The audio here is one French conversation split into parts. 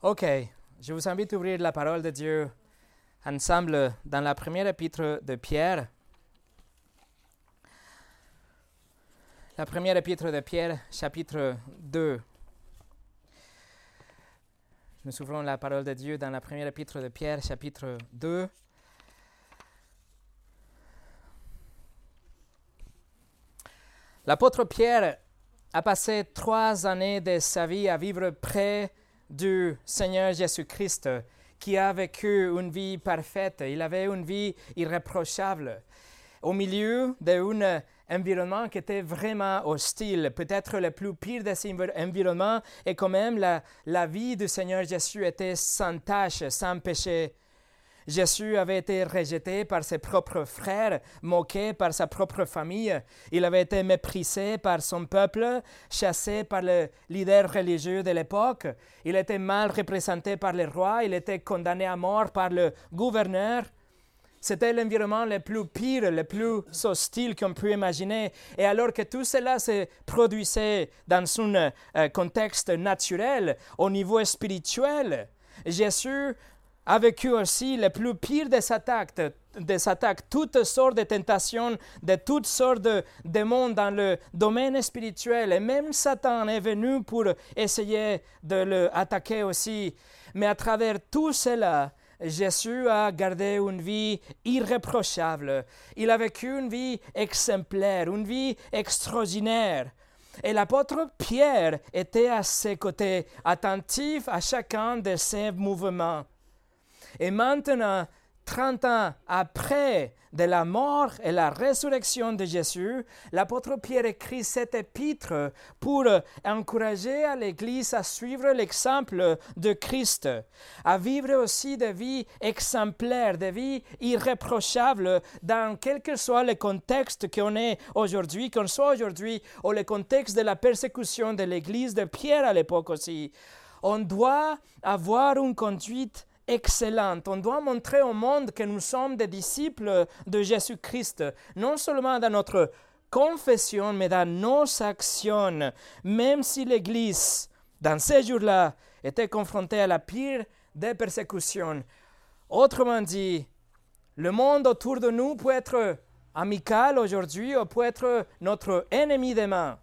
Ok, je vous invite à ouvrir la parole de Dieu ensemble dans la première épître de Pierre. La première épître de Pierre, chapitre 2. Nous ouvrons la parole de Dieu dans la première épître de Pierre, chapitre 2. L'apôtre Pierre a passé trois années de sa vie à vivre près du Seigneur Jésus-Christ, qui a vécu une vie parfaite. Il avait une vie irréprochable au milieu d'un environnement qui était vraiment hostile. Peut-être le plus pire de ces environnements et quand même la, la vie du Seigneur Jésus était sans tâche, sans péché. Jésus avait été rejeté par ses propres frères, moqué par sa propre famille. Il avait été méprisé par son peuple, chassé par les leaders religieux de l'époque. Il était mal représenté par les rois. Il était condamné à mort par le gouverneur. C'était l'environnement le plus pire, le plus hostile qu'on peut imaginer. Et alors que tout cela se produisait dans un euh, contexte naturel, au niveau spirituel, Jésus a vécu aussi le plus pire des attaques, des attaques, toutes sortes de tentations, de toutes sortes de démons dans le domaine spirituel. Et même Satan est venu pour essayer de l'attaquer aussi. Mais à travers tout cela, Jésus a gardé une vie irréprochable. Il a vécu une vie exemplaire, une vie extraordinaire. Et l'apôtre Pierre était à ses côtés, attentif à chacun de ses mouvements. Et maintenant, 30 ans après de la mort et la résurrection de Jésus, l'apôtre Pierre écrit cet épître pour encourager l'Église à suivre l'exemple de Christ, à vivre aussi des vies exemplaires, des vies irréprochables dans quel que soit le contexte qu'on est aujourd'hui, qu'on soit aujourd'hui, ou le contexte de la persécution de l'Église de Pierre à l'époque aussi. On doit avoir une conduite excellente. On doit montrer au monde que nous sommes des disciples de Jésus-Christ, non seulement dans notre confession, mais dans nos actions, même si l'Église, dans ces jours-là, était confrontée à la pire des persécutions. Autrement dit, le monde autour de nous peut être amical aujourd'hui ou peut être notre ennemi demain,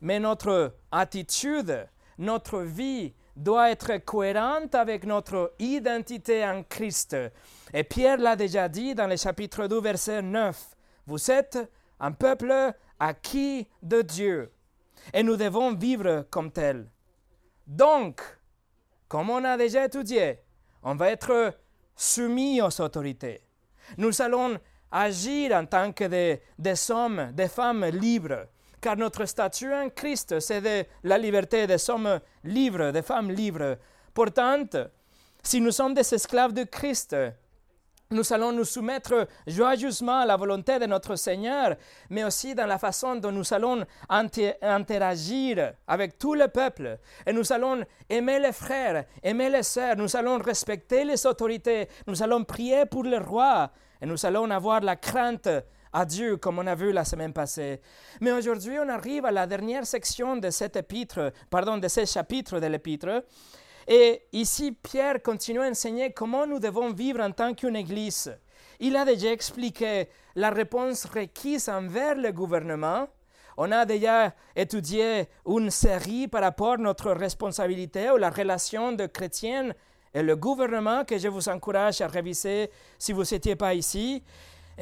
mais notre attitude, notre vie, doit être cohérente avec notre identité en Christ. Et Pierre l'a déjà dit dans le chapitre 2, verset 9. Vous êtes un peuple acquis de Dieu et nous devons vivre comme tel. Donc, comme on a déjà étudié, on va être soumis aux autorités. Nous allons agir en tant que des, des hommes, des femmes libres car notre statut en Christ, c'est de la liberté des hommes libres, des femmes libres. Pourtant, si nous sommes des esclaves de Christ, nous allons nous soumettre joyeusement à la volonté de notre Seigneur, mais aussi dans la façon dont nous allons interagir avec tout le peuple. Et nous allons aimer les frères, aimer les sœurs, nous allons respecter les autorités, nous allons prier pour le roi, et nous allons avoir la crainte à Dieu, comme on a vu la semaine passée. Mais aujourd'hui, on arrive à la dernière section de cet épître, pardon, de ce chapitre de l'épître. Et ici, Pierre continue à enseigner comment nous devons vivre en tant qu'une église. Il a déjà expliqué la réponse requise envers le gouvernement. On a déjà étudié une série par rapport à notre responsabilité ou la relation de chrétiens et le gouvernement que je vous encourage à réviser si vous n'étiez pas ici.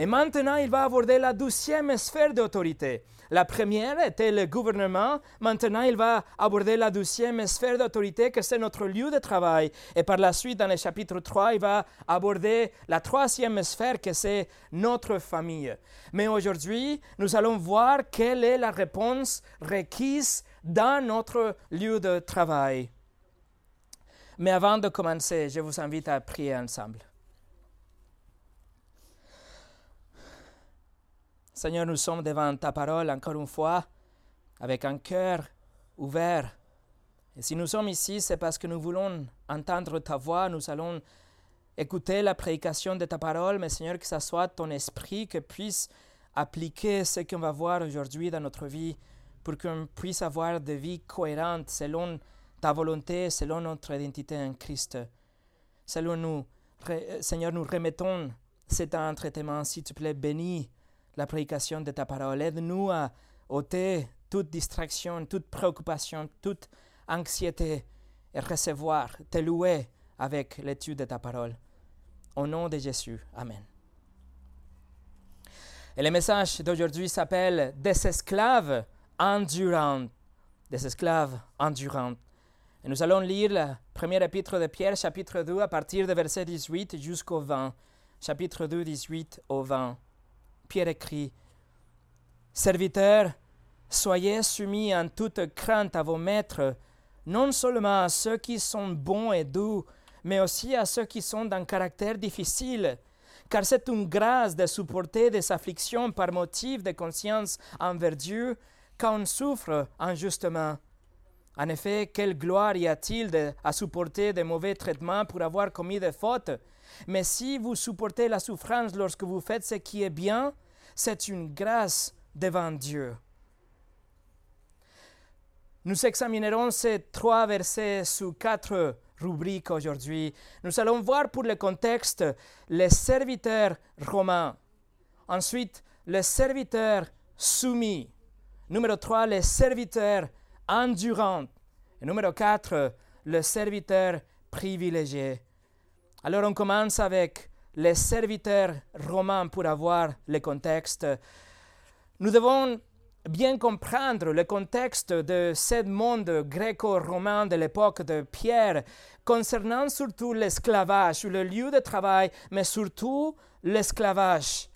Et maintenant, il va aborder la douzième sphère d'autorité. La première était le gouvernement. Maintenant, il va aborder la douzième sphère d'autorité, que c'est notre lieu de travail. Et par la suite, dans le chapitre 3, il va aborder la troisième sphère, que c'est notre famille. Mais aujourd'hui, nous allons voir quelle est la réponse requise dans notre lieu de travail. Mais avant de commencer, je vous invite à prier ensemble. Seigneur, nous sommes devant ta parole encore une fois avec un cœur ouvert. Et si nous sommes ici, c'est parce que nous voulons entendre ta voix, nous allons écouter la prédication de ta parole, mais Seigneur, que ce soit ton esprit qui puisse appliquer ce qu'on va voir aujourd'hui dans notre vie pour qu'on puisse avoir des vies cohérentes selon ta volonté selon notre identité en Christ. Selon nous, Seigneur, nous remettons cet entretien, s'il te plaît, bénis la prédication de ta parole. Aide-nous à ôter toute distraction, toute préoccupation, toute anxiété et recevoir, te louer avec l'étude de ta parole. Au nom de Jésus. Amen. Et le message d'aujourd'hui s'appelle Des esclaves endurants. Des esclaves endurants. Et nous allons lire le premier épître de Pierre, chapitre 2, à partir de verset 18 jusqu'au 20. Chapitre 2, 18 au 20. Pierre écrit Serviteurs, soyez soumis en toute crainte à vos maîtres, non seulement à ceux qui sont bons et doux, mais aussi à ceux qui sont d'un caractère difficile, car c'est une grâce de supporter des afflictions par motif de conscience envers Dieu quand on souffre injustement. En effet, quelle gloire y a-t-il à supporter de mauvais traitements pour avoir commis des fautes? Mais si vous supportez la souffrance lorsque vous faites ce qui est bien, c'est une grâce devant Dieu. Nous examinerons ces trois versets sous quatre rubriques aujourd'hui. Nous allons voir pour le contexte les serviteurs romains. Ensuite, les serviteurs soumis. Numéro 3, les serviteurs endurants. Et numéro 4, les serviteurs privilégiés. Alors on commence avec les serviteurs romains pour avoir le contexte. Nous devons bien comprendre le contexte de ce monde gréco-romain de l'époque de Pierre, concernant surtout l'esclavage le lieu de travail, mais surtout l'esclavage.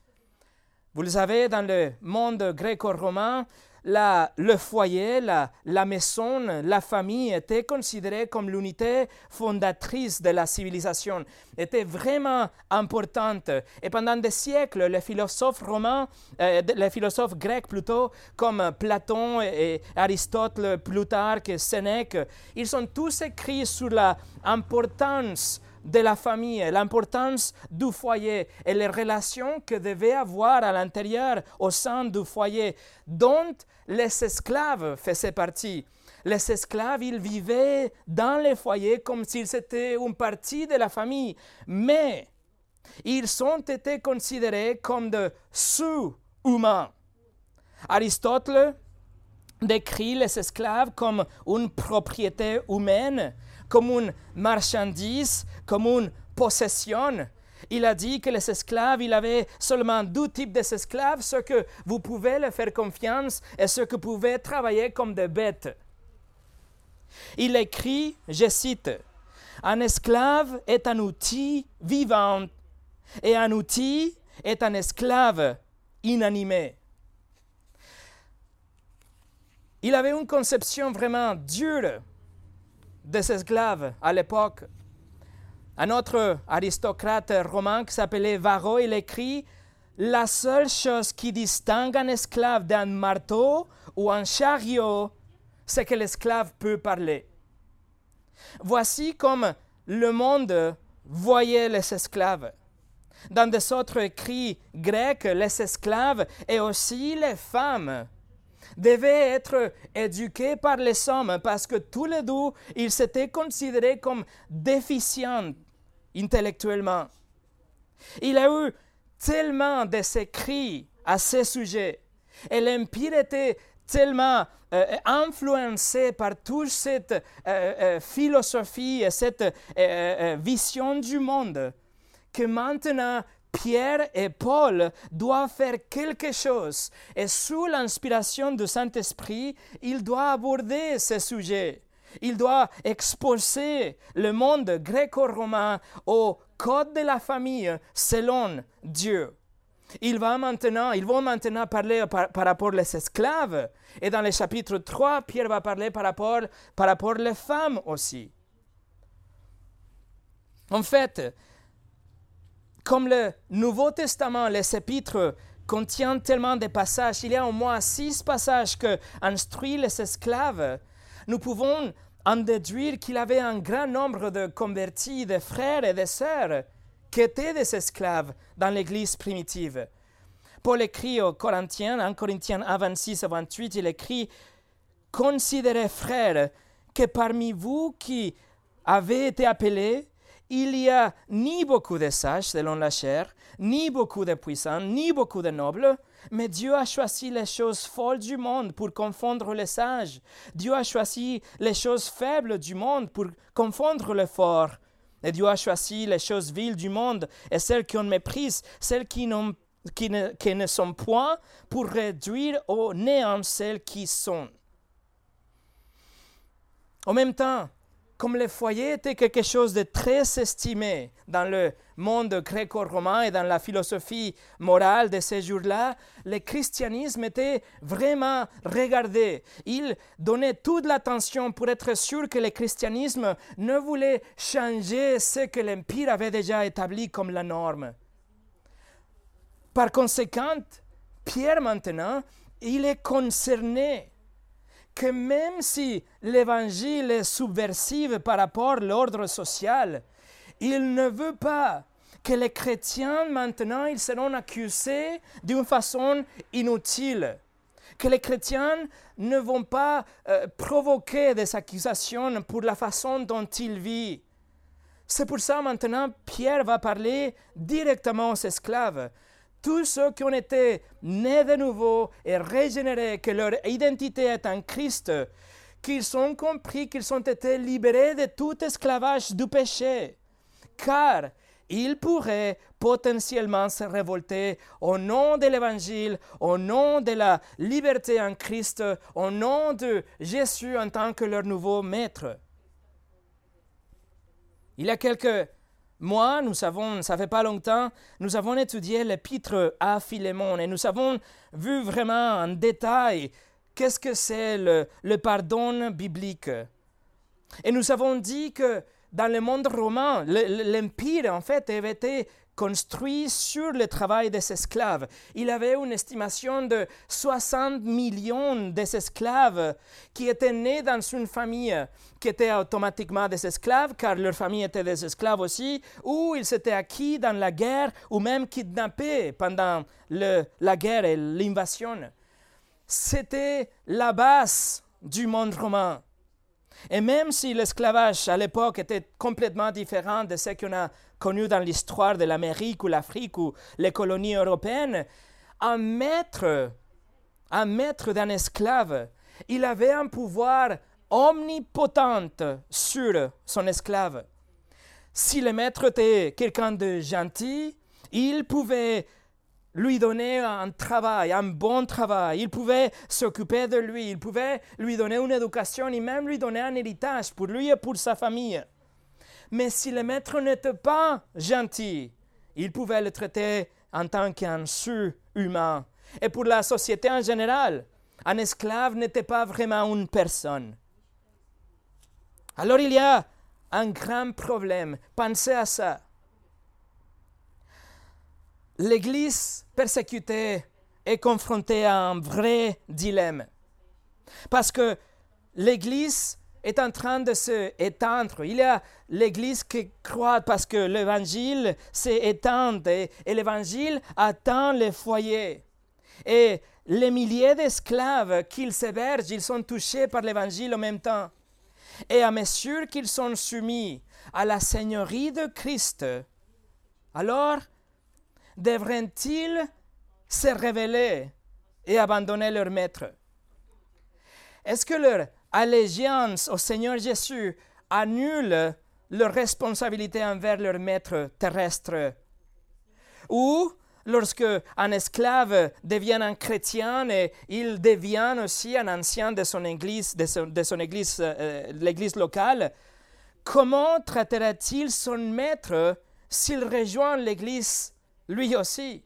Vous le savez, dans le monde gréco-romain, le foyer, la, maison, la famille étaient considérées comme l'unité fondatrice de la civilisation, était vraiment importante. Et pendant des siècles, les philosophes romains, euh, les philosophes grecs plutôt, comme Platon et Aristote, Plutarque, Sénèque, ils ont tous écrit sur l'importance de la famille, l'importance du foyer et les relations que devait avoir à l'intérieur, au sein du foyer, dont les esclaves faisaient partie. Les esclaves, ils vivaient dans les foyers comme s'ils étaient une partie de la famille, mais ils ont été considérés comme de sous-humains. Aristote décrit les esclaves comme une propriété humaine comme une marchandise, comme une possession. Il a dit que les esclaves, il avait seulement deux types d'esclaves, ceux que vous pouvez leur faire confiance et ceux que vous pouvez travailler comme des bêtes. Il écrit, je cite, Un esclave est un outil vivant et un outil est un esclave inanimé. Il avait une conception vraiment dure des esclaves à l'époque. Un autre aristocrate romain qui s'appelait Varro, il écrit La seule chose qui distingue un esclave d'un marteau ou un chariot, c'est que l'esclave peut parler. Voici comme le monde voyait les esclaves. Dans des autres écrits grecs, les esclaves et aussi les femmes devaient être éduqués par les hommes parce que tous les deux, ils s'étaient considérés comme déficients intellectuellement. Il a eu tellement d'écrits à ce sujet et l'Empire était tellement euh, influencé par toute cette euh, euh, philosophie et cette vision du monde que maintenant Pierre et Paul doivent faire quelque chose et sous l'inspiration du Saint-Esprit, il doit aborder ce sujet. Il doit exposer le monde gréco-romain au code de la famille selon Dieu. Il va maintenant, ils vont maintenant parler par, rapport aux esclaves. Et dans le chapitre 3, Pierre va parler par rapport, par rapport aux femmes aussi. En fait, comme le Nouveau Testament, les épîtres contiennent tellement de passages, il y a au moins six passages que instruisent les esclaves, nous pouvons en déduire qu'il avait un grand nombre de convertis, de frères et de sœurs qui étaient des esclaves dans l'Église primitive. Paul écrit aux Corinthiens, en Corinthiens 1, 26 à 28, il écrit Considérez, frères, que parmi vous qui avez été appelés, il n'y a ni beaucoup de sages selon la chair, ni beaucoup de puissants, ni beaucoup de nobles, mais Dieu a choisi les choses folles du monde pour confondre les sages. Dieu a choisi les choses faibles du monde pour confondre les forts. Et Dieu a choisi les choses viles du monde et celles qui ont méprise, celles qui, ne, qui ne sont point, pour réduire au néant celles qui sont. En même temps, comme le foyer était quelque chose de très estimé dans le monde gréco-romain et dans la philosophie morale de ces jours-là, le christianisme était vraiment regardé. Il donnait toute l'attention pour être sûr que le christianisme ne voulait changer ce que l'Empire avait déjà établi comme la norme. Par conséquent, Pierre maintenant, il est concerné que même si l'évangile est subversif par rapport à l'ordre social, il ne veut pas que les chrétiens maintenant ils seront accusés d'une façon inutile, que les chrétiens ne vont pas euh, provoquer des accusations pour la façon dont ils vivent. C'est pour ça maintenant Pierre va parler directement aux esclaves tous ceux qui ont été nés de nouveau et régénérés, que leur identité est en Christ, qu'ils ont compris qu'ils ont été libérés de tout esclavage du péché, car ils pourraient potentiellement se révolter au nom de l'Évangile, au nom de la liberté en Christ, au nom de Jésus en tant que leur nouveau maître. Il y a quelques moi, nous avons, ça fait pas longtemps, nous avons étudié l'épître à Philémon et nous avons vu vraiment en détail qu'est-ce que c'est le, le, pardon biblique. Et nous avons dit que dans le monde romain, l'empire en fait avait été construit sur le travail des esclaves. Il avait une estimation de 60 millions d'esclaves qui étaient nés dans une famille qui était automatiquement des esclaves, car leur famille était des esclaves aussi, ou ils s'étaient acquis dans la guerre, ou même kidnappés pendant la guerre et l'invasion. C'était la base du monde romain. Et même si l'esclavage à l'époque était complètement différent de ce qu'on a connu dans l'histoire de l'Amérique ou l'Afrique ou les colonies européennes, un maître, un maître d'un esclave, il avait un pouvoir omnipotent sur son esclave. Si le maître était quelqu'un de gentil, il pouvait lui donner un travail, un bon travail. Il pouvait s'occuper de lui, il pouvait lui donner une éducation et même lui donner un héritage pour lui et pour sa famille. Mais si le maître n'était pas gentil, il pouvait le traiter en tant qu'un sur-humain. Et pour la société en général, un esclave n'était pas vraiment une personne. Alors il y a un grand problème. Pensez à ça. l'Église persécutée est confrontée à un vrai dilemme. Parce que l'Église est en train de se étendre. Il y a l'Église qui croit parce que l'Évangile s'est éteint et, l'Évangile atteint les foyers. Et les milliers d'esclaves qu'ils s'hébergent, ils sont touchés par l'Évangile en même temps. Et à mesure qu'ils sont soumis à la Seigneurie de Christ, alors devraient-ils se révéler et abandonner leur maître? Est-ce que leur allégeance au Seigneur Jésus annule leur responsabilité envers leur maître terrestre? Ou lorsque un esclave devient un chrétien et il devient aussi un ancien de son église, de son, église, euh, l'église locale, comment traitera-t-il son maître s'il rejoint l'église lui aussi.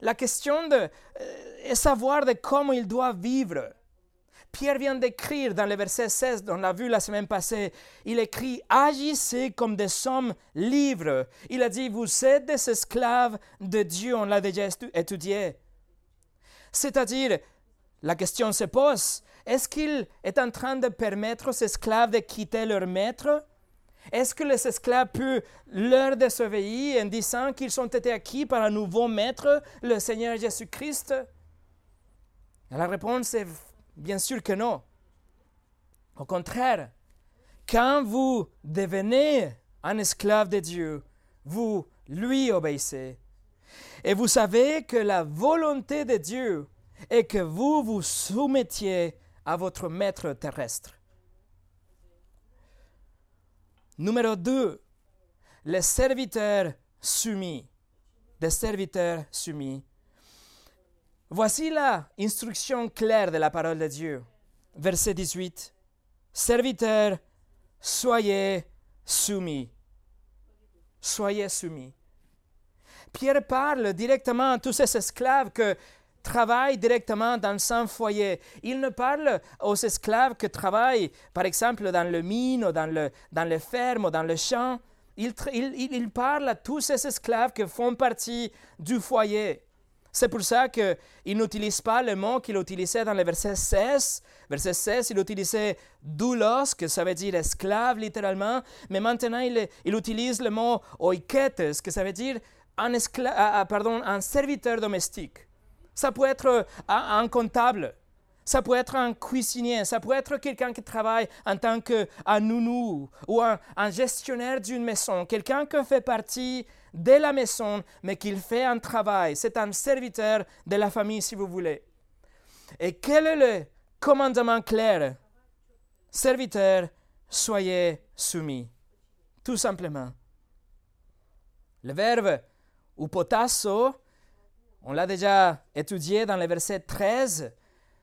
La question de, euh, savoir de comment il doit vivre. Pierre vient d'écrire dans le verset 16, on l'a vu la semaine passée, il écrit Agissez comme des hommes libres. Il a dit Vous êtes des esclaves de Dieu, on l'a déjà étudié. C'est-à-dire, la question se pose est-ce qu'il est en train de permettre aux esclaves de quitter leur maître? Est-ce que les esclaves peuvent leur désobéir en disant qu'ils ont été acquis par un nouveau maître, le Seigneur Jésus-Christ? La réponse est bien sûr que non. Au contraire, quand vous devenez un esclave de Dieu, vous lui obéissez. Et vous savez que la volonté de Dieu est que vous vous soumettiez à votre maître terrestre. Numéro 2, les serviteurs soumis. Serviteurs soumis. Voici la instruction claire de la parole de Dieu. Verset 18. Serviteurs, soyez soumis. Soyez soumis. Pierre parle directement à tous ces esclaves que travaillent directement dans son foyer. Il ne parle aux esclaves qui travaillent, par exemple, dans le mine, ou dans le, dans les fermes, ou dans le champ. Il, parle à tous ces esclaves qui font partie du foyer. C'est pour ça qu'il n'utilise pas le mot qu'il utilisait dans le verset 16. Verset 16, il utilisait doulos, que ça veut dire esclave littéralement, mais maintenant il, il utilise le mot oiketes, que ça veut dire un, esclave, pardon, un serviteur domestique. Ça peut être un comptable, ça peut être un cuisinier, ça peut être quelqu'un qui travaille en tant qu'un nounou ou un, un gestionnaire d'une maison, quelqu'un qui fait partie de la maison, mais qui fait un travail. C'est un serviteur de la famille, si vous voulez. Et quel est le commandement clair? Serviteur, soyez soumis. Tout simplement. Le verbe upotasso on l'a déjà étudié dans le verset 13.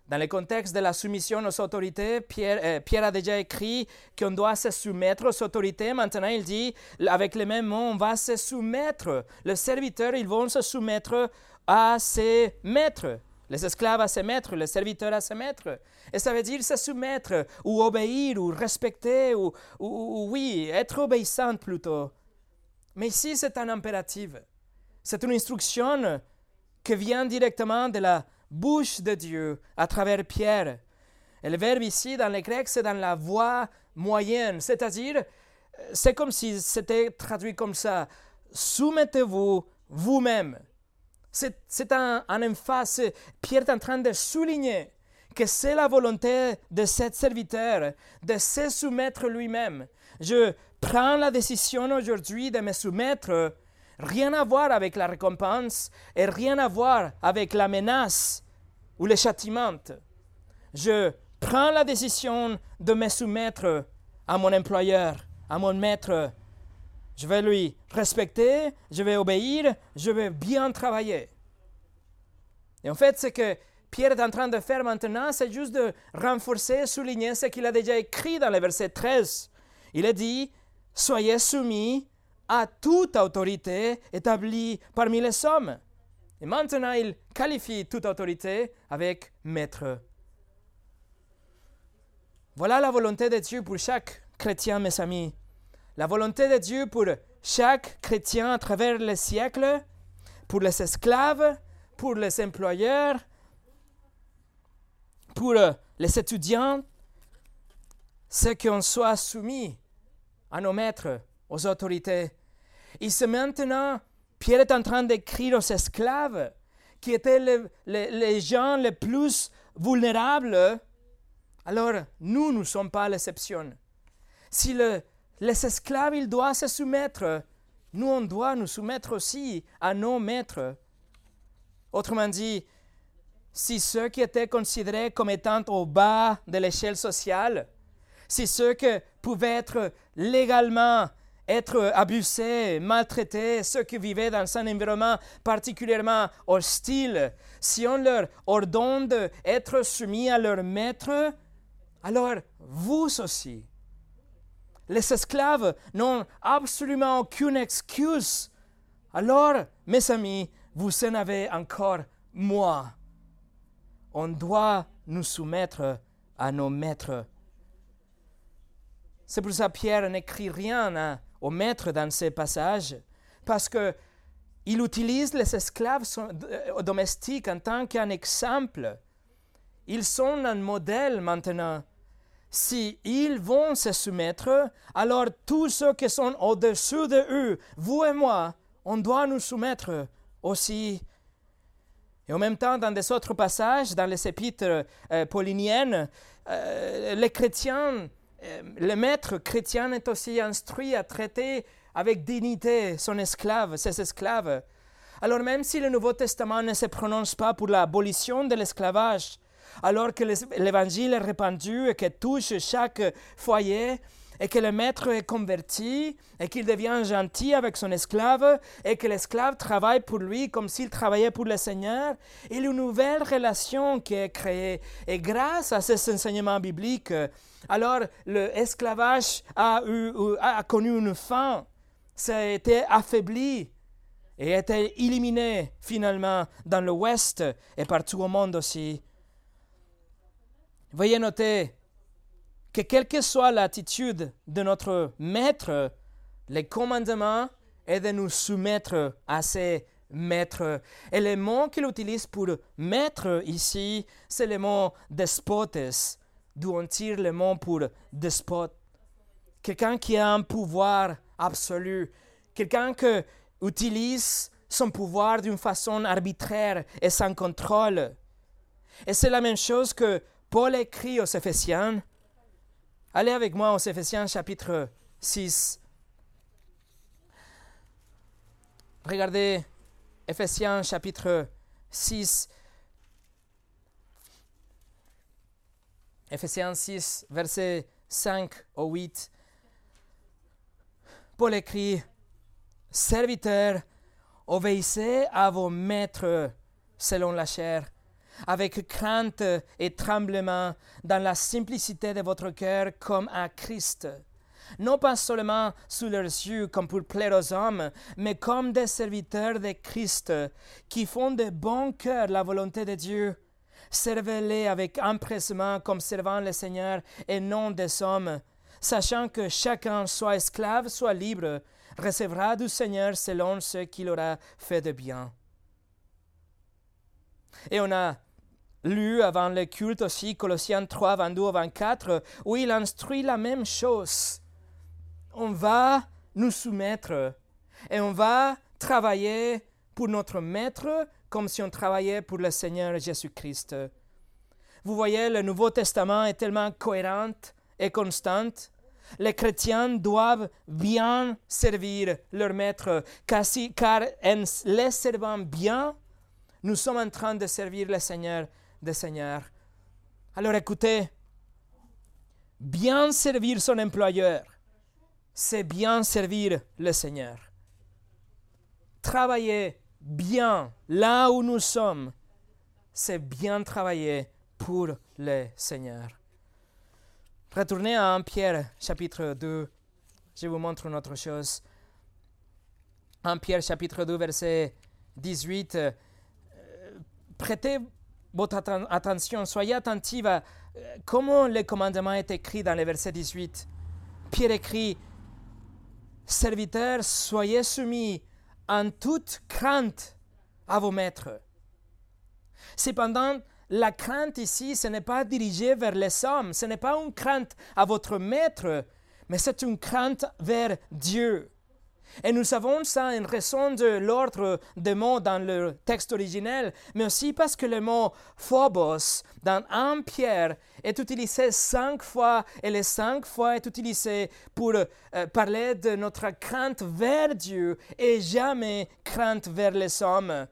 Dans le contexte de la soumission aux autorités, Pierre, euh, Pierre a déjà écrit qu'on doit se soumettre aux autorités. Maintenant, il dit, avec les mêmes mots, on va se soumettre. Les serviteurs, ils vont se soumettre à ses maîtres. Les esclaves à ses maîtres, les serviteurs à ses maîtres. Et ça veut dire se soumettre, ou obéir, ou respecter, ou, ou oui, être obéissante plutôt. Mais ici, c'est un impératif. C'est une instruction qui vient directement de la bouche de Dieu à travers Pierre. Et le verbe ici, dans le grec, c'est dans la voix moyenne, c'est-à-dire, c'est comme si c'était traduit comme ça. Soumettez-vous vous-même. C'est un, un emphase. Pierre est en train de souligner que c'est la volonté de cet serviteur de se soumettre lui-même. Je prends la décision aujourd'hui de me soumettre Rien à voir avec la récompense et rien à voir avec la menace ou le châtiment. Je prends la décision de me soumettre à mon employeur, à mon maître. Je vais lui respecter, je vais obéir, je vais bien travailler. Et en fait, ce que Pierre est en train de faire maintenant, c'est juste de renforcer, souligner ce qu'il a déjà écrit dans le verset 13. Il a dit, Soyez soumis à toute autorité établie parmi les hommes. Et maintenant, il qualifie toute autorité avec maître. Voilà la volonté de Dieu pour chaque chrétien, mes amis. La volonté de Dieu pour chaque chrétien à travers les siècles, pour les esclaves, pour les employeurs, pour les étudiants, c'est qu'on soit soumis à nos maîtres aux autorités. Et c'est maintenant, Pierre est en train d'écrire aux esclaves, qui étaient les, gens les plus vulnérables. Alors, nous ne sommes pas l'exception. Si les esclaves, ils doivent se soumettre, nous, on doit nous soumettre aussi à nos maîtres. Autrement dit, si ceux qui étaient considérés comme étant au bas de l'échelle sociale, si ceux qui pouvaient être légalement être abusés, maltraités, ceux qui vivaient dans un environnement particulièrement hostile, si on leur ordonne d'être soumis à leur maître, alors vous aussi. Les esclaves n'ont absolument aucune excuse. Alors, mes amis, vous en avez encore moi. On doit nous soumettre à nos maîtres. C'est pour ça que Pierre n'écrit rien à au maître dans ces passages, parce que il utilise les esclaves euh, domestiques en tant qu'un exemple. Ils sont un modèle maintenant. Si ils vont se soumettre, alors tous ceux qui sont au-dessus de eux, vous et moi, on doit nous soumettre aussi. Et en même temps, dans des autres passages, dans les épîtres euh, pauliniennes, euh, les chrétiens, le maître chrétien est aussi instruit à traiter avec dignité son esclave, ses esclaves. Alors même si le Nouveau Testament ne se prononce pas pour l'abolition de l'esclavage, alors que l'évangile est répandu et que touche chaque foyer, et que le maître est converti et qu'il devient gentil avec son esclave et que l'esclave travaille pour lui comme s'il travaillait pour le Seigneur, il y a une nouvelle relation qui est créée. Et grâce à ces enseignements bibliques, alors l'esclavage a, a connu une fin, ça a été affaibli et a été éliminé finalement dans l'Ouest et partout au monde aussi. Veuillez noter que quelle que soit l'attitude de notre maître, le commandement est de nous soumettre à ses maîtres. Et le mot qu'il utilise pour maître ici, c'est le mot despotes, d'où on tire le mot pour despote. Quelqu'un qui a un pouvoir absolu, quelqu'un qui utilise son pouvoir d'une façon arbitraire et sans contrôle. Et c'est la même chose que Paul écrit aux Éphésiens Allez avec moi aux Éphésiens chapitre 6. Regardez Éphésiens chapitre 6. Éphésiens 6, versets 5 au 8. Paul écrit, Serviteurs, obéissez à vos maîtres selon la chair avec crainte et tremblement, dans la simplicité de votre cœur comme à Christ. Non pas seulement sous leurs yeux comme pour plaire aux hommes, mais comme des serviteurs de Christ, qui font de bon cœur la volonté de Dieu. Servez-les avec empressement comme servant le Seigneur et non des hommes, sachant que chacun, soit esclave, soit libre, recevra du Seigneur selon ce qu'il aura fait de bien. Et on a lu avant le culte aussi, Colossiens 3, 22 24, où il instruit la même chose. On va nous soumettre et on va travailler pour notre Maître comme si on travaillait pour le Seigneur Jésus-Christ. Vous voyez, le Nouveau Testament est tellement cohérent et constant. Les chrétiens doivent bien servir leur Maître, car, si, car en les servant bien, nous sommes en train de servir le Seigneur Seigneur. Alors écoutez, bien servir son employeur, c'est bien servir le Seigneur. Travailler bien là où nous sommes, c'est bien travailler pour le Seigneur. Retournez à 1 Pierre chapitre 2. Je vous montre une autre chose. 1 Pierre chapitre 2 verset 18. Euh, prêtez votre attention, soyez attentive à euh, comment le commandement est écrit dans le verset 18. Pierre écrit, Serviteurs, soyez soumis en toute crainte à vos maîtres. Cependant, la crainte ici, ce n'est pas dirigé vers les hommes, ce n'est pas une crainte à votre maître, mais c'est une crainte vers Dieu. Et nous savons ça en raison de l'ordre des mots dans le texte originel, mais aussi parce que le mot phobos dans 1 Pierre est utilisé cinq fois et les cinq fois est utilisé pour euh, parler de notre crainte vers Dieu et jamais crainte vers les hommes.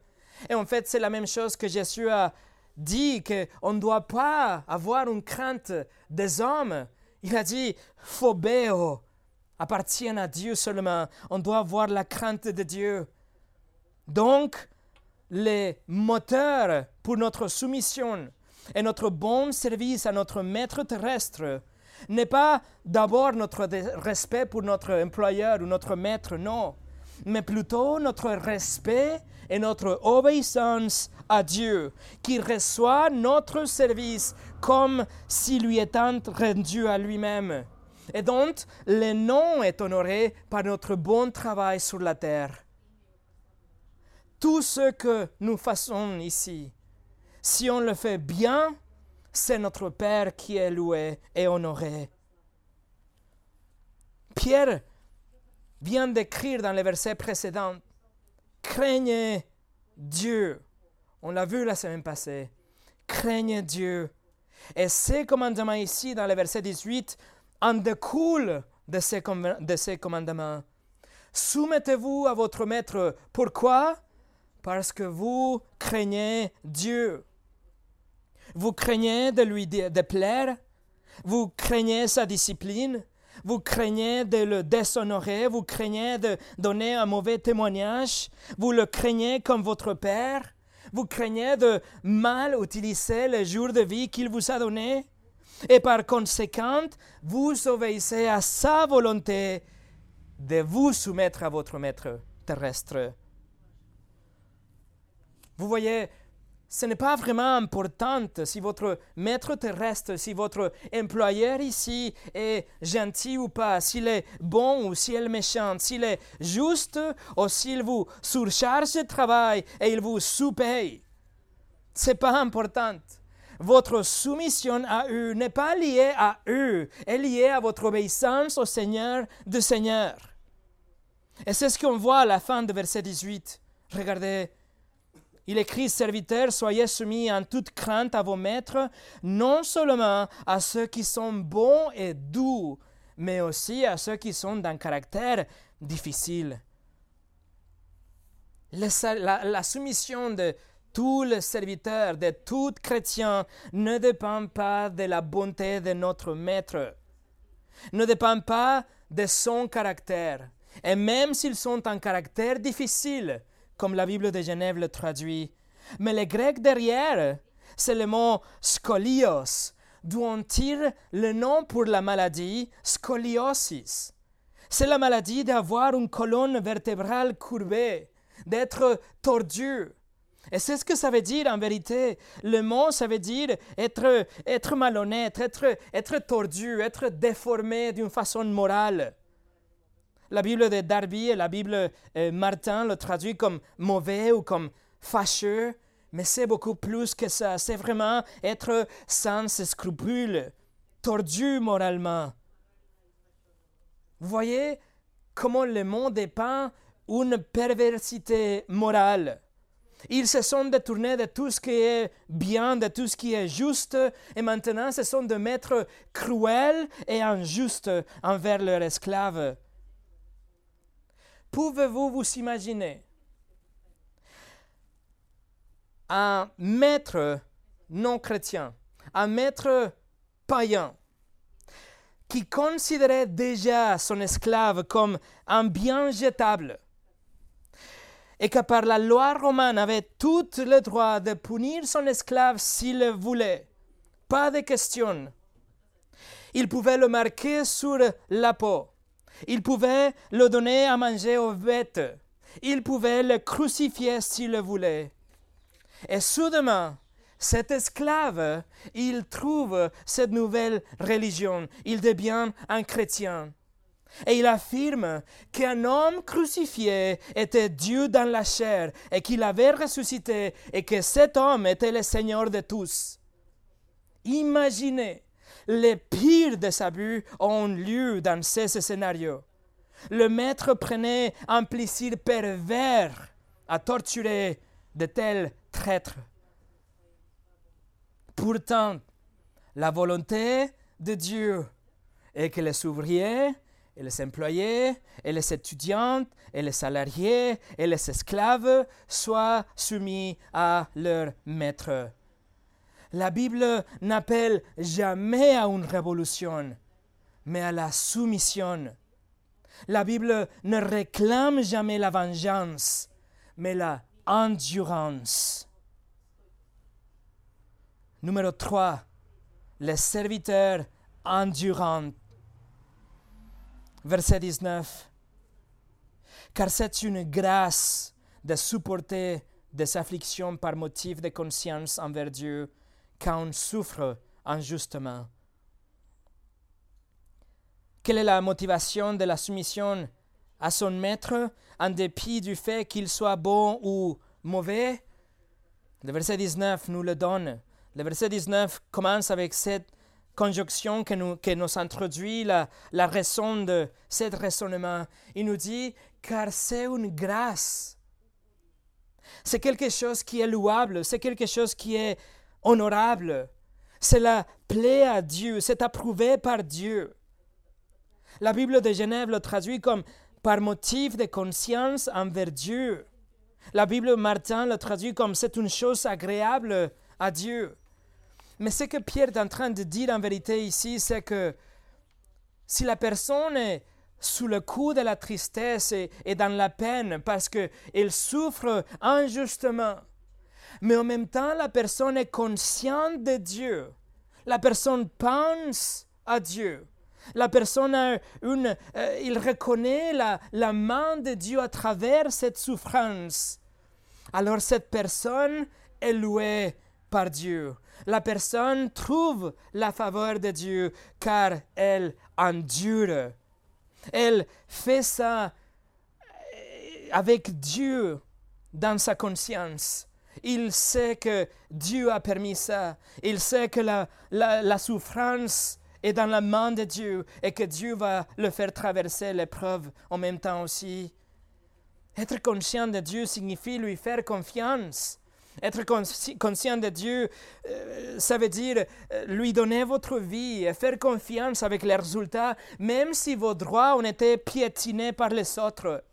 Et en fait, c'est la même chose que Jésus a dit qu'on ne doit pas avoir une crainte des hommes. Il a dit phobéo appartiennent à Dieu seulement. On doit avoir la crainte de Dieu. Donc, les moteurs pour notre soumission et notre bon service à notre maître terrestre n'est pas d'abord notre respect pour notre employeur ou notre maître, non, mais plutôt notre respect et notre obéissance à Dieu, qui reçoit notre service comme s'il lui était rendu à lui-même et donc le nom est honoré par notre bon travail sur la terre. Tout ce que nous faisons ici, si on le fait bien, c'est notre Père qui est loué et honoré. Pierre vient d'écrire dans les versets précédents, craignez Dieu, On l'a vu la semaine passée. Craignez Dieu. Et ces commandements ici, dans le verset 18, en découlent de ces, ces commandements. Soumettez-vous à votre maître. Pourquoi? Parce que vous craignez Dieu. Vous craignez de lui déplaire. Vous craignez sa discipline. Vous craignez de le déshonorer. Vous craignez de donner un mauvais témoignage. Vous le craignez comme votre Père. Vous craignez de mal utiliser le jour de vie qu'il vous a donné. Et par conséquent, vous obéissez à sa volonté de vous soumettre à votre maître terrestre. Vous voyez, ce n'est pas vraiment important si votre maître terrestre, si votre employeur ici est gentil ou pas, s'il est bon ou s'il est méchant, s'il est juste ou s'il vous surcharge de travail et il vous sous-paye. Ce n'est pas important. Votre soumission à eux n'est pas liée à eux, elle est liée à votre obéissance au Seigneur du Seigneur. Et c'est ce qu'on voit à la fin de verset 18. Regardez, il écrit, serviteurs, soyez soumis en toute crainte à vos maîtres, non seulement à ceux qui sont bons et doux, mais aussi à ceux qui sont d'un caractère difficile. La, la soumission de tous les serviteurs, de tout chrétien, ne dépend pas de la bonté de notre maître, ne dépend pas de son caractère. Et même s'ils sont un caractère difficile, comme la Bible de Genève le traduit. Mais le grec derrière, c'est le mot scolios, d'où on tire le nom pour la maladie scoliosis. C'est la maladie d'avoir une colonne vertébrale courbée, d'être tordu. Et c'est ce que ça veut dire en vérité. Le mot, ça veut dire être, être malhonnête, être, être tordu, être déformé d'une façon morale. La Bible de Darby et la Bible euh, Martin le traduit comme mauvais ou comme fâcheux, mais c'est beaucoup plus que ça. C'est vraiment être sans scrupules, tordu moralement. Vous voyez comment le monde dépeint une perversité morale. Ils se sont détournés de tout ce qui est bien, de tout ce qui est juste, et maintenant ce sont des maîtres cruels et injustes envers leurs esclaves. Pouvez-vous vous imaginer un maître non chrétien, un maître païen, qui considérait déjà son esclave comme un bien jetable, et que par la loi romane avait tout le droit de punir son esclave s'il le voulait. Pas de question. Il pouvait le marquer sur la peau. Il pouvait le donner à manger aux bêtes. Il pouvait le crucifier s'il le voulait. Et soudainement, cet esclave, il trouve cette nouvelle religion. Il devient un chrétien. Et il affirme qu'un homme crucifié était Dieu dans la chair et qu'il avait ressuscité et que cet homme était le Seigneur de tous. Imaginez les pires des abus ont lieu dans ces scénarios. Le maître prenait un plaisir pervers à torturer de tels traîtres. Pourtant, la volonté de Dieu est que les ouvriers et les employés et les étudiants et les salariés et les esclaves soient soumis à leur maître. La Bible n'appelle jamais à une révolution, mais à la soumission. La Bible ne réclame jamais la vengeance, mais la endurance. Numéro 3. Les serviteurs endurants. Verset 19. Car c'est une grâce de supporter des afflictions par motif de conscience envers Dieu quand on souffre injustement. Quelle est la motivation de la soumission à son maître en dépit du fait qu'il soit bon ou mauvais? Le verset 19 nous le donne. Le verset 19 commence avec cette conjonction que nous, nous introduit la, la raison de ce raisonnement. Il nous dit, car c'est une grâce. C'est quelque chose qui est louable, c'est quelque chose qui est honorable. Cela plaît à Dieu, c'est approuvé par Dieu. La Bible de Genève le traduit comme par motif de conscience envers Dieu. La Bible Martin le traduit comme c'est une chose agréable à Dieu. Mais ce que Pierre est en train de dire en vérité ici, c'est que si la personne est sous le coup de la tristesse et, dans la peine parce qu'elle souffre injustement, mais en même temps la personne est consciente de Dieu, la personne pense à Dieu, la personne a une, euh, il reconnaît la, la main de Dieu à travers cette souffrance. Alors cette personne est louée par Dieu. La personne trouve la faveur de Dieu car elle endure. Elle fait ça euh, avec Dieu dans sa conscience. Il sait que Dieu a permis ça. Il sait que la, la, la souffrance est dans la main de Dieu et que Dieu va le faire traverser l'épreuve en même temps aussi. Être conscient de Dieu signifie lui faire confiance. Être conscient de Dieu, euh, ça veut dire euh, lui donner votre vie faire confiance avec les résultats, même si vos droits ont été piétinés par les autres.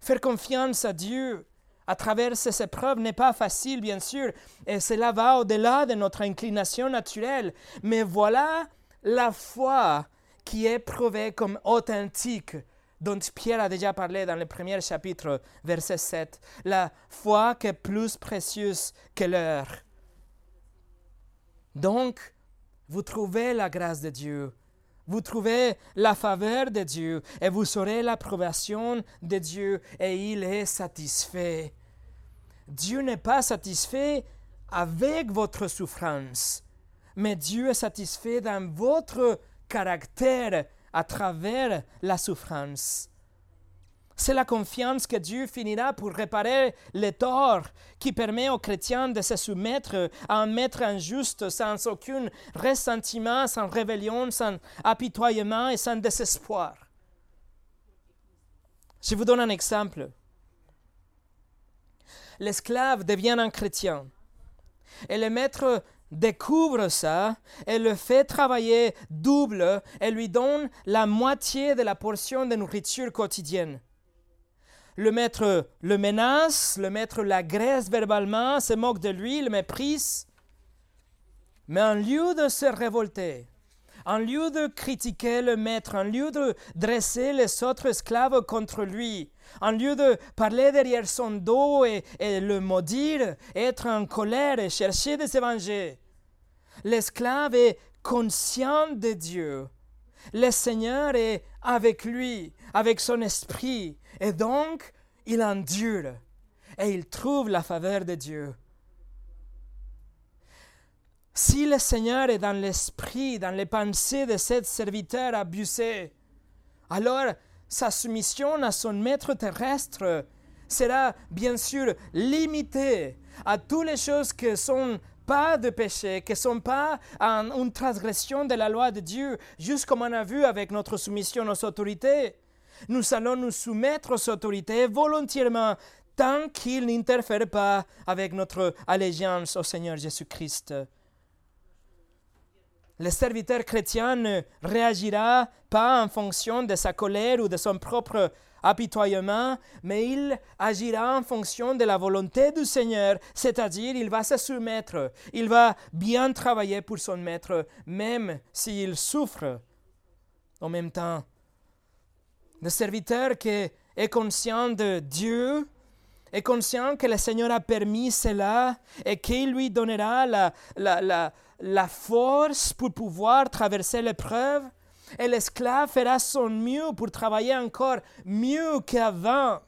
Faire confiance à Dieu à travers ces épreuves n'est pas facile, bien sûr, et cela va au-delà de notre inclination naturelle. Mais voilà la foi qui est prouvée comme authentique, dont Pierre a déjà parlé dans le premier chapitre, verset 7. La foi qui est plus précieuse que l'heure. Donc, vous trouvez la grâce de Dieu, vous trouvez la faveur de Dieu et vous aurez l'approbation de Dieu et il est satisfait. Dieu n'est pas satisfait avec votre souffrance mais Dieu est satisfait dans votre caractère à travers la souffrance. C'est la confiance que Dieu finira pour réparer les torts qui permet aux chrétiens de se soumettre à un maître injuste sans aucun ressentiment, sans rébellion, sans apitoiement et sans désespoir. Je vous donne un exemple. L'esclave devient un chrétien et le maître découvre ça et le fait travailler double et lui donne la moitié de la portion de nourriture quotidienne. Le maître le menace, le maître l'agresse verbalement, se moque de lui, le méprise. Mais en lieu de se révolter, en lieu de critiquer le maître, en lieu de dresser les autres esclaves contre lui, en lieu de parler derrière son dos et, le maudire, être en colère et chercher de se venger, l'esclave est conscient de Dieu. Le Seigneur est avec lui, avec son esprit, et donc il endure et il trouve la faveur de Dieu. Si le Seigneur est dans l'esprit, dans les pensées de cet serviteur abusé, alors sa soumission à son maître terrestre sera bien sûr limitée à toutes les choses qui sont pas de péché, qui ne sont pas une transgression de la loi de Dieu, juste comme on a vu avec notre soumission aux autorités. Nous allons nous soumettre aux autorités volontairement tant qu'ils n'interfèrent pas avec notre allégeance au Seigneur Jésus-Christ le serviteur chrétien ne réagira pas en fonction de sa colère ou de son propre apitoiement, mais il agira en fonction de la volonté du Seigneur, c'est-à-dire il va se soumettre, il va bien travailler pour son maître, même s'il souffre en même temps. Le serviteur qui est conscient de Dieu, est conscient que le Seigneur a permis cela et qu'il lui donnera la, la, la la force pour pouvoir traverser l'épreuve, et l'esclave fera son mieux pour travailler encore mieux qu'avant.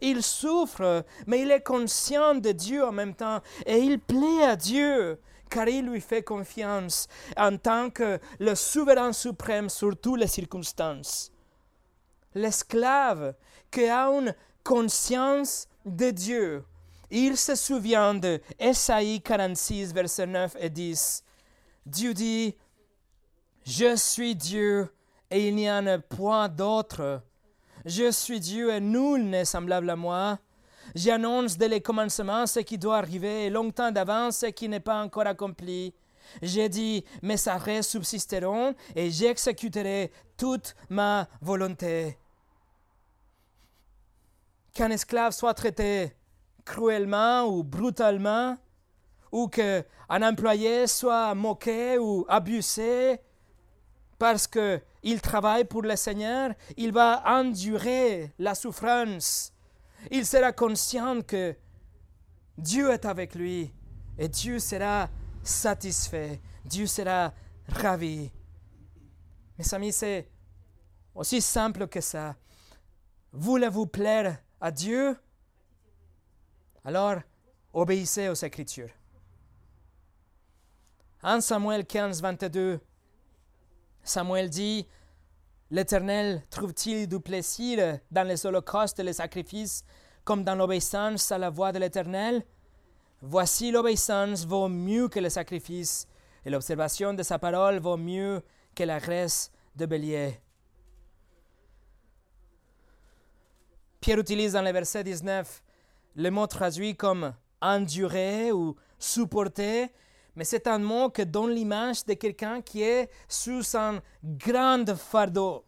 Il souffre, mais il est conscient de Dieu en même temps, et il plaît à Dieu, car il lui fait confiance en tant que le souverain suprême sur toutes les circonstances. L'esclave qui a une conscience de Dieu, il se souvient de Esaïe 46, versets 9 et 10. Dieu dit, Je suis Dieu et il n'y en a point d'autre. Je suis Dieu et nul n'est semblable à moi. J'annonce dès le commencement ce qui doit arriver, et longtemps d'avance ce qui n'est pas encore accompli. J'ai dit, mes arrêts subsisteront et j'exécuterai toute ma volonté. Qu'un esclave soit traité cruellement ou brutalement, ou qu'un employé soit moqué ou abusé parce qu'il travaille pour le Seigneur, il va endurer la souffrance. Il sera conscient que Dieu est avec lui et Dieu sera satisfait, Dieu sera ravi. Mes amis, c'est aussi simple que ça. Voulez-vous plaire à Dieu Alors, obéissez aux Écritures. 1 Samuel 15, 22, Samuel dit, L'Éternel trouve-t-il du plaisir dans les holocaustes et les sacrifices comme dans l'obéissance à la voix de l'Éternel? Voici l'obéissance vaut mieux que le sacrifice, et l'observation de sa parole vaut mieux que la graisse de bélier. Pierre utilise dans le verset 19 le mot traduit comme endurer ou supporter, mais c'est un mot qui donne l'image de quelqu'un qui est sous un grand fardeau,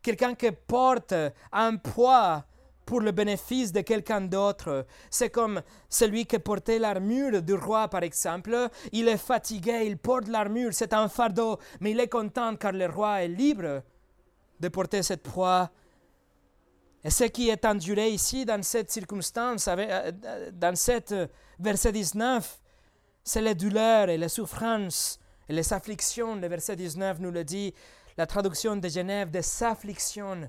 quelqu'un qui porte un poids pour le bénéfice de quelqu'un d'autre. C'est comme celui qui portait l'armure du roi, par exemple. Il est fatigué, il porte l'armure, c'est un fardeau, mais il est content car le roi est libre de porter cette poids. Et ce qui est enduré ici, dans cette circonstance, euh, dans cette verset 19, c'est les douleurs et les souffrances et les afflictions. Le verset 19 nous le dit, la traduction de Genève, des afflictions.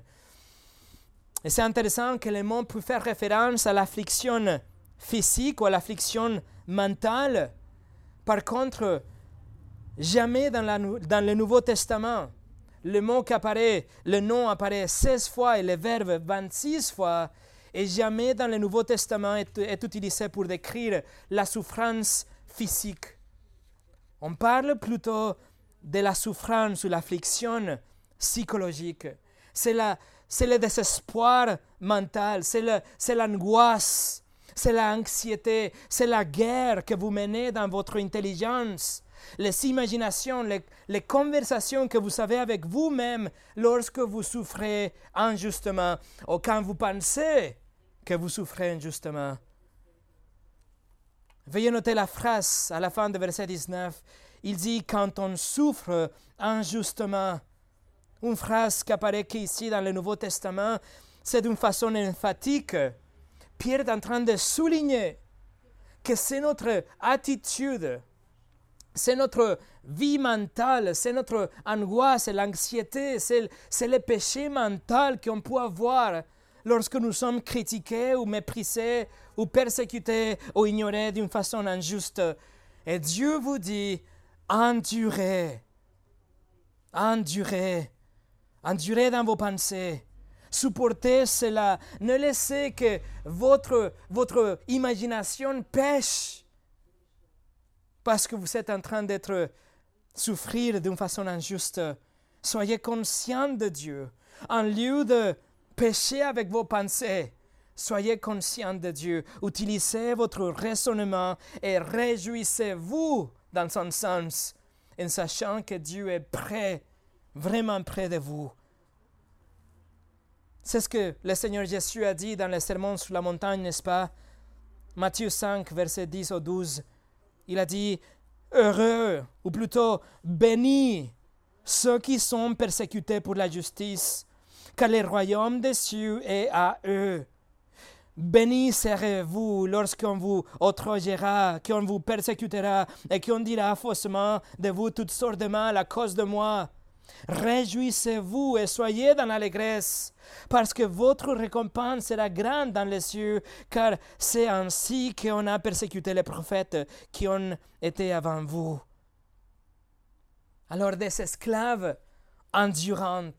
Et c'est intéressant que le mot peut faire référence à l'affliction physique ou à l'affliction mentale. Par contre, jamais dans, le Nouveau Testament, le mot qui apparaît, le nom apparaît 16 fois et le verbe 26 fois, et jamais dans le Nouveau Testament est, utilisé pour décrire la souffrance physique. On parle plutôt de la souffrance ou l'affliction psychologique. C'est la, c'est le désespoir mental, c'est l'angoisse, c'est l'anxiété, c'est la guerre que vous menez dans votre intelligence, les imaginations, les, conversations que vous avez avec vous-même lorsque vous souffrez injustement ou quand vous pensez que vous souffrez injustement. Veuillez noter la phrase à la fin du verset 19. Il dit, quand on souffre injustement, une phrase qui apparaît ici dans le Nouveau Testament, c'est d'une façon emphatique. Pierre est en train de souligner que c'est notre attitude, c'est notre vie mentale, c'est notre angoisse, l'anxiété, c'est le péché mental qu'on peut avoir lorsque nous sommes critiqués ou méprisés ou persécutés ou ignorés d'une façon injuste. Et Dieu vous dit, endurez, endurez. Endurez dans vos pensées. Supportez cela. Ne laissez que votre, votre imagination pêche parce que vous êtes en train d'être souffrir d'une façon injuste. Soyez conscient de Dieu. En lieu de pécher avec vos pensées, soyez conscient de Dieu. Utilisez votre raisonnement et réjouissez-vous dans son sens en sachant que Dieu est prêt vraiment près de vous. C'est ce que le Seigneur Jésus a dit dans le sermon sur la montagne, n'est-ce pas? Matthieu 5, verset 10 au 12. Il a dit, Heureux, ou plutôt bénis, ceux qui sont persécutés pour la justice, car le royaume des cieux est à eux. Bénis serez-vous lorsqu'on vous outragera, qu'on vous persécutera et qu'on dira faussement de vous toutes sortes de mal à cause de moi. Réjouissez-vous et soyez dans l'allégresse, parce que votre récompense sera grande dans les cieux, car c'est ainsi qu'on a persécuté les prophètes qui ont été avant vous. Alors des esclaves endurants,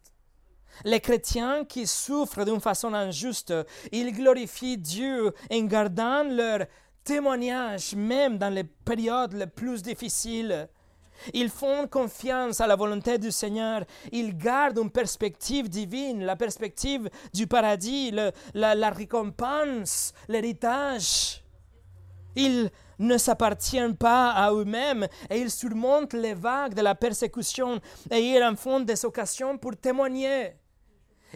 les chrétiens qui souffrent d'une façon injuste, ils glorifient Dieu en gardant leur témoignage même dans les périodes les plus difficiles. Ils font confiance à la volonté du Seigneur. Ils gardent une perspective divine, la perspective du paradis, la, récompense, l'héritage. Ils ne s'appartiennent pas à eux-mêmes et ils surmontent les vagues de la persécution et ils en font des occasions pour témoigner.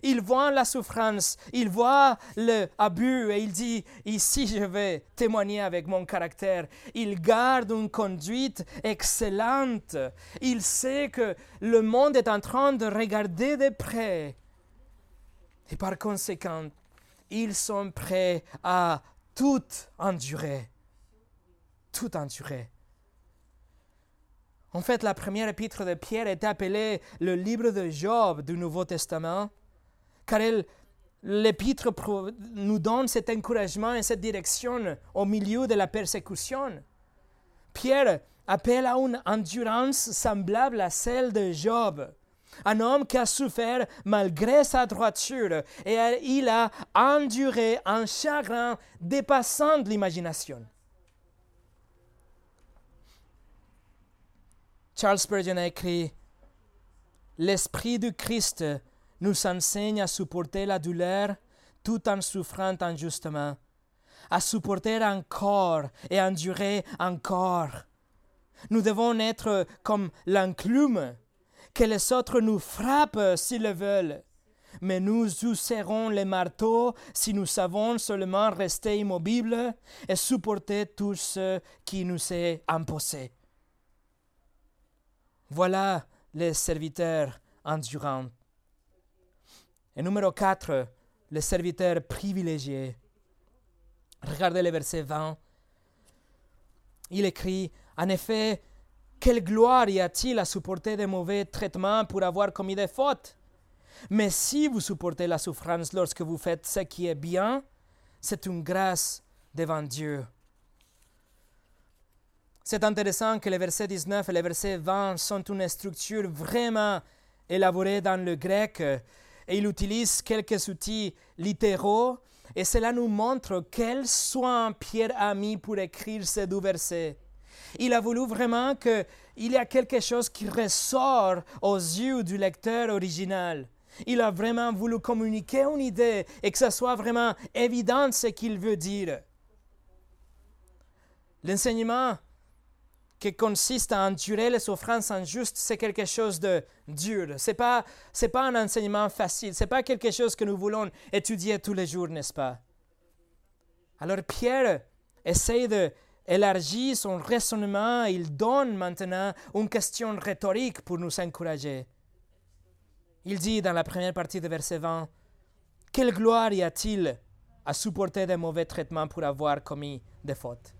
Il voit la souffrance, il voit l'abus et il dit, ici je vais témoigner avec mon caractère. Il garde une conduite excellente. Il sait que le monde est en train de regarder de près. Et par conséquent, ils sont prêts à tout endurer. Tout endurer. En fait, la première épître de Pierre est appelée le livre de Job du Nouveau Testament car l'épître nous donne cet encouragement et cette direction au milieu de la persécution. Pierre appelle à une endurance semblable à celle de Job, un homme qui a souffert malgré sa droiture et il a enduré un chagrin dépassant l'imagination. Charles Spurgeon a écrit L'Esprit du Christ nous enseigne à supporter la douleur tout en souffrant injustement, à supporter encore et endurer encore. Nous devons être comme l'enclume, que les autres nous frappent s'ils le veulent, mais nous userons les marteaux si nous savons seulement rester immobiles et supporter tout ce qui nous est imposé. Voilà les serviteurs endurants. Et numéro 4, le serviteur privilégié. Regardez le verset 20. Il écrit, En effet, quelle gloire y a-t-il à supporter de mauvais traitements pour avoir commis des fautes? Mais si vous supportez la souffrance lorsque vous faites ce qui est bien, c'est une grâce devant Dieu. C'est intéressant que les versets 19 et les versets 20 sont une structure vraiment élaborée dans le grec et il utilise quelques outils littéraux et cela nous montre quel soin Pierre a mis pour écrire ces deux versets. Il a voulu vraiment qu'il y a quelque chose qui ressort aux yeux du lecteur original. Il a vraiment voulu communiquer une idée et que ce soit vraiment évident ce qu'il veut dire. L'enseignement qui consiste à endurer les souffrances injustes, c'est quelque chose de dur. Ce n'est pas, pas un enseignement facile. Ce n'est pas quelque chose que nous voulons étudier tous les jours, n'est-ce pas? Alors Pierre essaie d'élargir son raisonnement. Il donne maintenant une question rhétorique pour nous encourager. Il dit dans la première partie de verset 20, Quelle gloire y a-t-il à supporter des mauvais traitements pour avoir commis des fautes?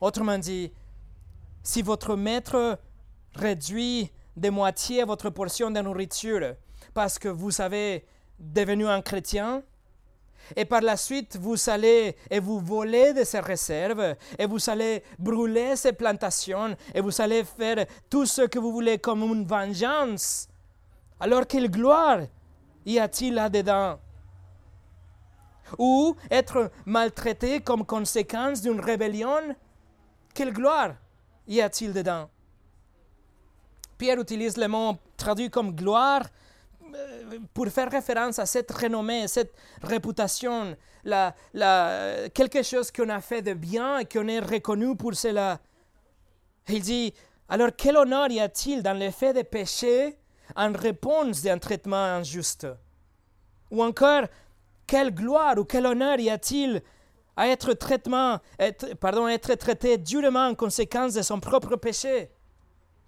Autrement dit, si votre maître réduit de moitié votre portion de nourriture parce que vous avez devenu un chrétien, et par la suite vous allez et vous volez de ses réserves, et vous allez brûler ses plantations, et vous allez faire tout ce que vous voulez comme une vengeance, alors quelle gloire y a-t-il là-dedans? Ou être maltraité comme conséquence d'une rébellion? Quelle gloire y a-t-il dedans? Pierre utilise le mot traduit comme gloire euh, pour faire référence à cette renommée, cette réputation, quelque chose qu'on a fait de bien et qu'on est reconnu pour cela. Il dit, alors quel honneur y a-t-il dans le fait de pécher en réponse d'un traitement injuste? Ou encore, quelle gloire ou quel honneur y a-t-il à être, traité durement en conséquence de son propre péché.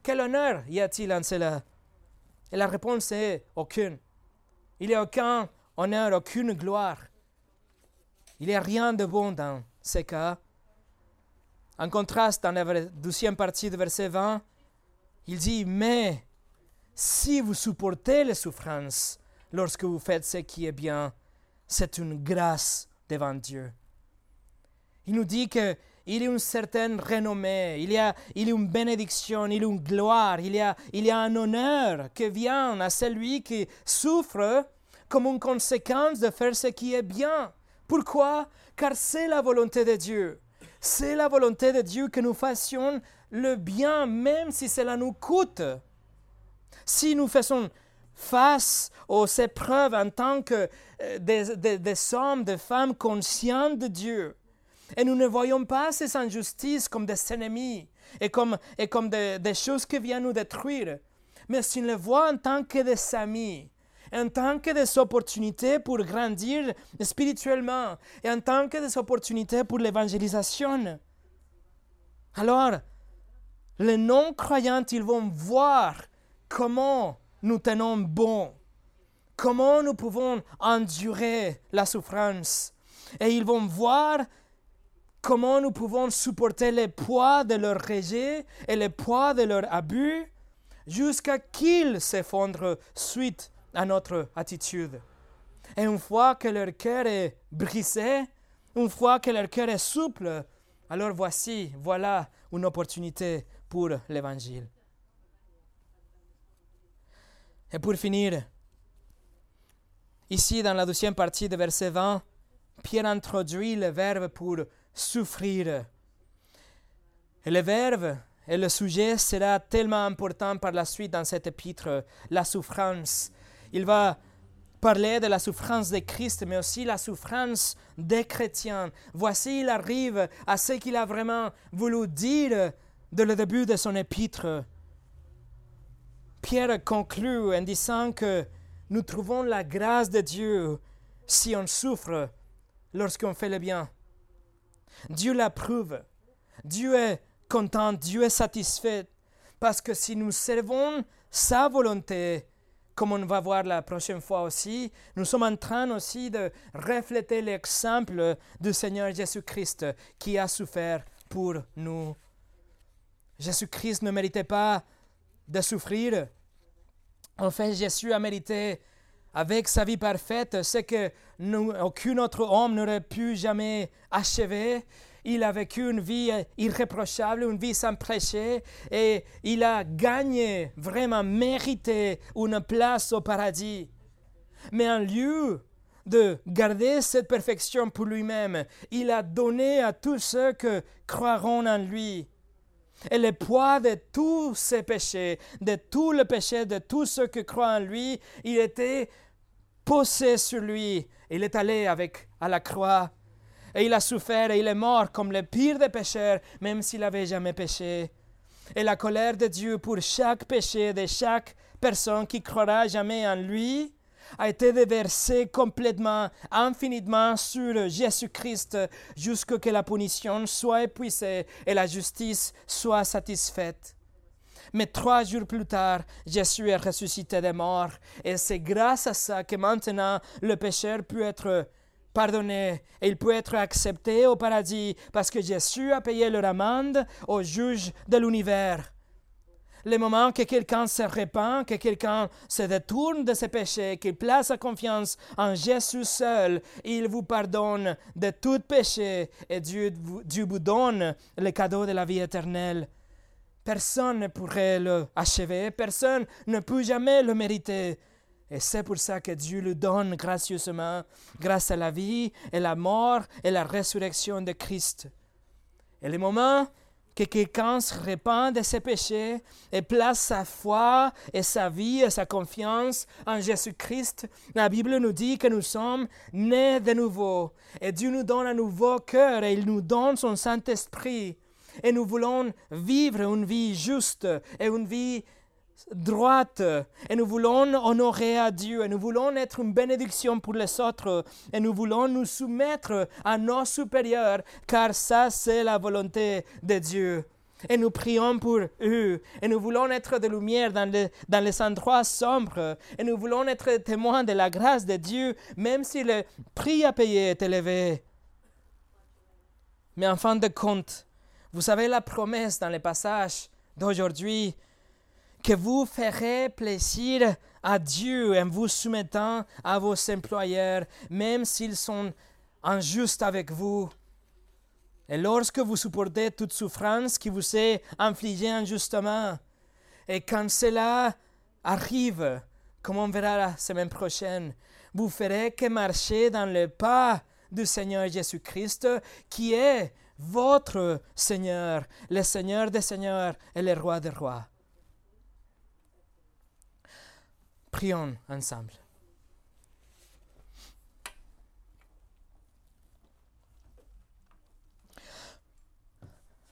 Quel honneur y a-t-il en cela? Et la réponse est aucune. Il n'y a aucun honneur, aucune gloire. Il n'y a rien de bon dans ces cas. En contraste, dans la deuxième partie du verset 20, il dit, mais si vous supportez les souffrances lorsque vous faites ce qui est bien, c'est une grâce devant Dieu. Il nous dit qu'il y a une certaine renommée, il y a, il y a une bénédiction, il y a une gloire, il y a, il y a un honneur qui vient à celui qui souffre comme une conséquence de faire ce qui est bien. Pourquoi? Car c'est la volonté de Dieu. C'est la volonté de Dieu que nous fassions le bien même si cela nous coûte. Si nous faisons face aux épreuves en tant que euh, des, des, hommes, des femmes conscients de Dieu, et nous ne voyons pas ces injustices comme des ennemis et comme, et comme des, choses qui viennent nous détruire, mais si nous les voyons en tant que des amis, en tant que des opportunités pour grandir spirituellement et en tant que des opportunités pour l'évangélisation. Alors, les non-croyants, ils vont voir comment nous tenons bon, comment nous pouvons endurer la souffrance. Et ils vont voir comment nous pouvons supporter le poids de leur rejet et le poids de leur abus jusqu'à qu'ils s'effondrent suite à notre attitude. Et une fois que leur cœur est brisé, une fois que leur cœur est souple, alors voici, voilà une opportunité pour l'Évangile. Et pour finir, ici dans la deuxième partie de verset 20, Pierre introduit le verbe pour souffrir. Et le verbe et le sujet sera tellement important par la suite dans cet épître, la souffrance. Il va parler de la souffrance de Christ, mais aussi la souffrance des chrétiens. Voici, il arrive à ce qu'il a vraiment voulu dire dès le début de son épître. Pierre conclut en disant que nous trouvons la grâce de Dieu si on souffre lorsqu'on fait le bien. Dieu l'approuve. Dieu est content, Dieu est satisfait. Parce que si nous servons sa volonté, comme on va voir la prochaine fois aussi, nous sommes en train aussi de refléter l'exemple du Seigneur Jésus-Christ qui a souffert pour nous. Jésus-Christ ne méritait pas de souffrir. En fait, Jésus a mérité, avec sa vie parfaite, ce que aucun autre homme n'aurait pu jamais achever. Il a vécu une vie irréprochable, une vie sans péché, et il a gagné, vraiment mérité une place au paradis. Mais en lieu de garder cette perfection pour lui-même, il a donné à tous ceux qui croiront en lui et le poids de tous ses péchés, de tous les péchés de tous ceux qui croient en lui, il était posé sur lui. Il est allé avec à la croix. Et il a souffert et il est mort comme le pire des pécheurs, même s'il n'avait jamais péché. Et la colère de Dieu pour chaque péché de chaque personne qui croira jamais en lui a été déversé complètement, infiniment sur Jésus-Christ jusqu'à que la punition soit épuisée et la justice soit satisfaite. Mais trois jours plus tard, Jésus est ressuscité des morts et c'est grâce à ça que maintenant le pécheur peut être pardonné et il peut être accepté au paradis parce que Jésus a payé leur amende au juge de l'univers le moment que quelqu'un se répand, que quelqu'un se détourne de ses péchés, qu'il place sa confiance en Jésus seul, il vous pardonne de tout péché et Dieu, Dieu vous donne le cadeau de la vie éternelle. Personne ne pourrait le achever, personne ne peut jamais le mériter. Et c'est pour ça que Dieu le donne gracieusement, grâce à la vie et la mort et la résurrection de Christ. Et le moment que quelqu'un se répand de ses péchés et place sa foi et sa vie et sa confiance en Jésus-Christ, la Bible nous dit que nous sommes nés de nouveau. Et Dieu nous donne un nouveau cœur et il nous donne son Saint-Esprit. Et nous voulons vivre une vie juste et une vie droite et nous voulons honorer à Dieu et nous voulons être une bénédiction pour les autres et nous voulons nous soumettre à nos supérieurs car ça c'est la volonté de Dieu. Et nous prions pour eux. Et nous voulons être de lumière dans les, dans les endroits sombres. Et nous voulons être témoins de la grâce de Dieu, même si le prix à payer est élevé. Mais en fin de compte, vous savez la promesse dans les passages d'aujourd'hui? Que vous ferez plaisir à Dieu en vous soumettant à vos employeurs, même s'ils sont injustes avec vous. Et lorsque vous supportez toute souffrance qui vous est infligée injustement, et quand cela arrive, comme on verra la semaine prochaine, vous ferez que marcher dans le pas du Seigneur Jésus-Christ, qui est votre Seigneur, le Seigneur des Seigneurs et le Roi des Rois. Prions ensemble.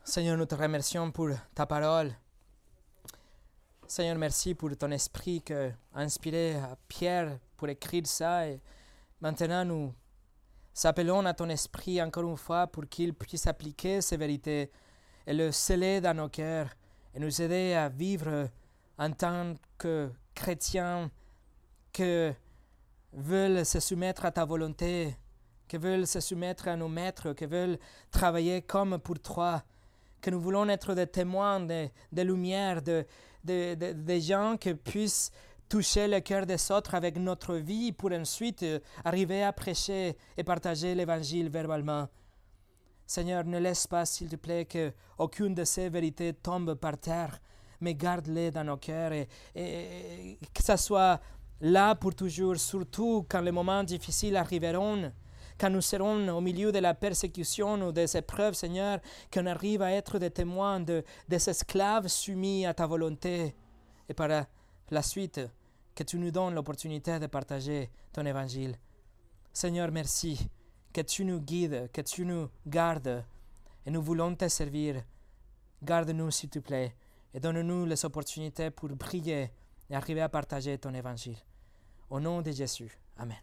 Seigneur, nous te remercions pour ta parole. Seigneur, merci pour ton esprit qui a inspiré Pierre pour écrire ça. Et maintenant, nous s'appelons à ton esprit encore une fois pour qu'il puisse appliquer ces vérités et le sceller dans nos cœurs et nous aider à vivre en tant que chrétiens qui veulent se soumettre à ta volonté, qui veulent se soumettre à nos maîtres, qui veulent travailler comme pour toi que nous voulons être des témoins de, de lumière, de, gens qui puissent toucher le cœur des autres avec notre vie pour ensuite euh, arriver à prêcher et partager l'évangile verbalement. Seigneur, ne laisse pas, s'il te plaît, qu'aucune de ces vérités tombe par terre, mais garde-les dans nos cœurs et, que ça soit là pour toujours, surtout quand les moments difficiles arriveront quand nous serons au milieu de la persécution ou des épreuves, Seigneur, qu'on arrive à être des témoins de, des esclaves soumis à ta volonté. Et par la suite, que tu nous donnes l'opportunité de partager ton évangile. Seigneur, merci. Que tu nous guides, que tu nous gardes. Et nous voulons te servir. Garde-nous, s'il te plaît, et donne-nous les opportunités pour briller et arriver à partager ton évangile. Au nom de Jésus. Amen.